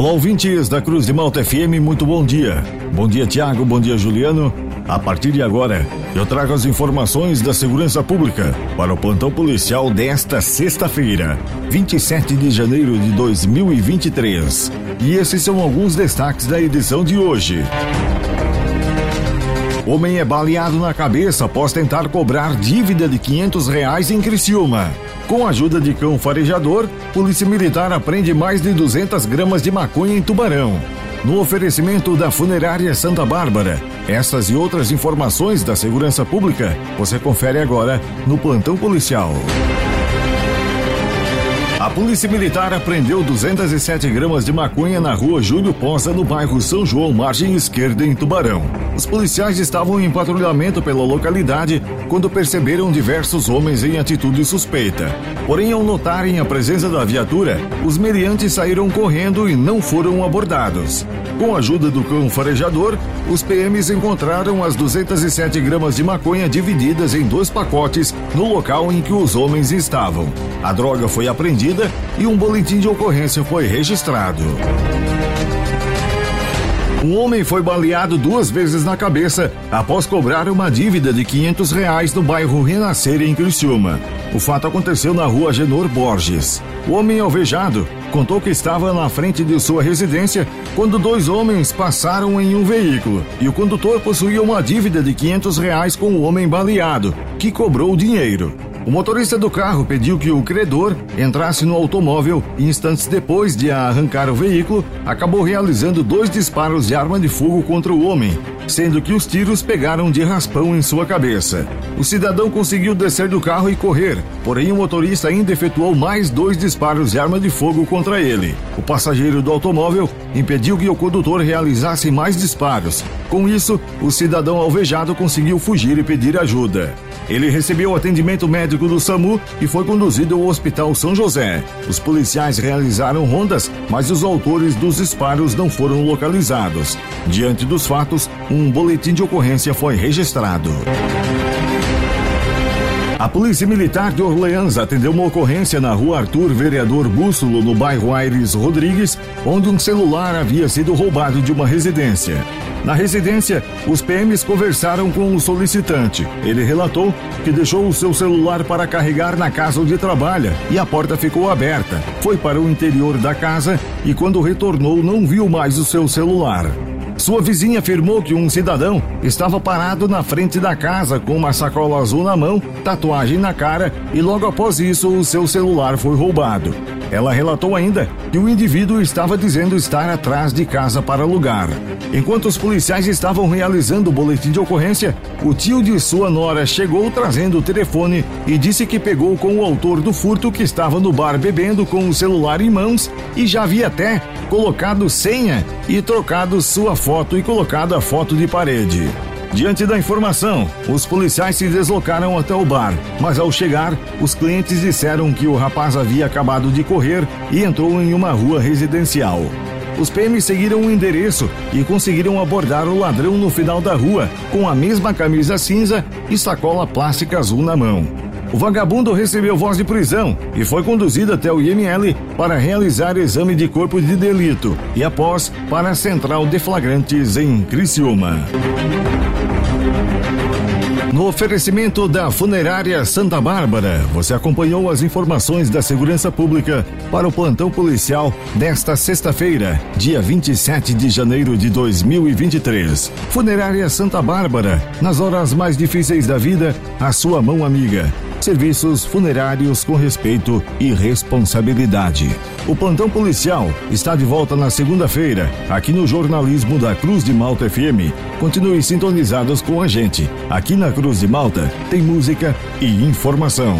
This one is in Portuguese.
Olá, ouvintes da Cruz de Malta FM, muito bom dia. Bom dia, Tiago, bom dia, Juliano. A partir de agora, eu trago as informações da segurança pública para o plantão policial desta sexta-feira, 27 de janeiro de 2023. E esses são alguns destaques da edição de hoje. Homem é baleado na cabeça após tentar cobrar dívida de 500 reais em Criciúma. Com a ajuda de cão farejador, Polícia Militar aprende mais de 200 gramas de maconha em Tubarão. No oferecimento da Funerária Santa Bárbara, essas e outras informações da segurança pública você confere agora no Plantão Policial. Polícia Militar apreendeu 207 gramas de maconha na rua Júlio Ponça, no bairro São João, margem esquerda, em Tubarão. Os policiais estavam em patrulhamento pela localidade quando perceberam diversos homens em atitude suspeita. Porém, ao notarem a presença da viatura, os meliantes saíram correndo e não foram abordados. Com a ajuda do cão farejador, os PMs encontraram as 207 gramas de maconha divididas em dois pacotes no local em que os homens estavam. A droga foi apreendida e um boletim de ocorrência foi registrado. Um homem foi baleado duas vezes na cabeça após cobrar uma dívida de 500 reais no bairro Renascer, em Criciúma. O fato aconteceu na rua Genor Borges. O homem alvejado contou que estava na frente de sua residência quando dois homens passaram em um veículo e o condutor possuía uma dívida de 500 reais com o homem baleado, que cobrou o dinheiro. O motorista do carro pediu que o credor entrasse no automóvel e, instantes depois de arrancar o veículo, acabou realizando dois disparos de arma de fogo contra o homem, sendo que os tiros pegaram de raspão em sua cabeça. O cidadão conseguiu descer do carro e correr, porém o motorista ainda efetuou mais dois disparos de arma de fogo contra ele. O passageiro do automóvel impediu que o condutor realizasse mais disparos. Com isso, o cidadão alvejado conseguiu fugir e pedir ajuda. Ele recebeu atendimento médico do SAMU e foi conduzido ao Hospital São José. Os policiais realizaram rondas, mas os autores dos disparos não foram localizados. Diante dos fatos, um boletim de ocorrência foi registrado. A Polícia Militar de Orleans atendeu uma ocorrência na rua Arthur Vereador Bússolo, no bairro Aires Rodrigues, onde um celular havia sido roubado de uma residência. Na residência, os PMs conversaram com o solicitante. Ele relatou que deixou o seu celular para carregar na casa onde trabalha e a porta ficou aberta. Foi para o interior da casa e, quando retornou, não viu mais o seu celular. Sua vizinha afirmou que um cidadão estava parado na frente da casa com uma sacola azul na mão, tatuagem na cara e logo após isso o seu celular foi roubado. Ela relatou ainda que o indivíduo estava dizendo estar atrás de casa para alugar. Enquanto os policiais estavam realizando o boletim de ocorrência, o tio de sua nora chegou trazendo o telefone e disse que pegou com o autor do furto que estava no bar bebendo com o celular em mãos e já havia até colocado senha e trocado sua foto e colocado a foto de parede. Diante da informação, os policiais se deslocaram até o bar, mas ao chegar, os clientes disseram que o rapaz havia acabado de correr e entrou em uma rua residencial. Os PMs seguiram o endereço e conseguiram abordar o ladrão no final da rua, com a mesma camisa cinza e sacola plástica azul na mão. O vagabundo recebeu voz de prisão e foi conduzido até o IML para realizar exame de corpo de delito e após para a central de flagrantes em Criciúma. No oferecimento da Funerária Santa Bárbara, você acompanhou as informações da segurança pública para o plantão policial desta sexta-feira, dia 27 de janeiro de 2023. Funerária Santa Bárbara, nas horas mais difíceis da vida, a sua mão amiga. Serviços funerários com respeito e responsabilidade. O plantão policial está de volta na segunda-feira, aqui no jornalismo da Cruz de Malta FM. Continue sintonizados com a gente. Aqui na Cruz de Malta tem música e informação.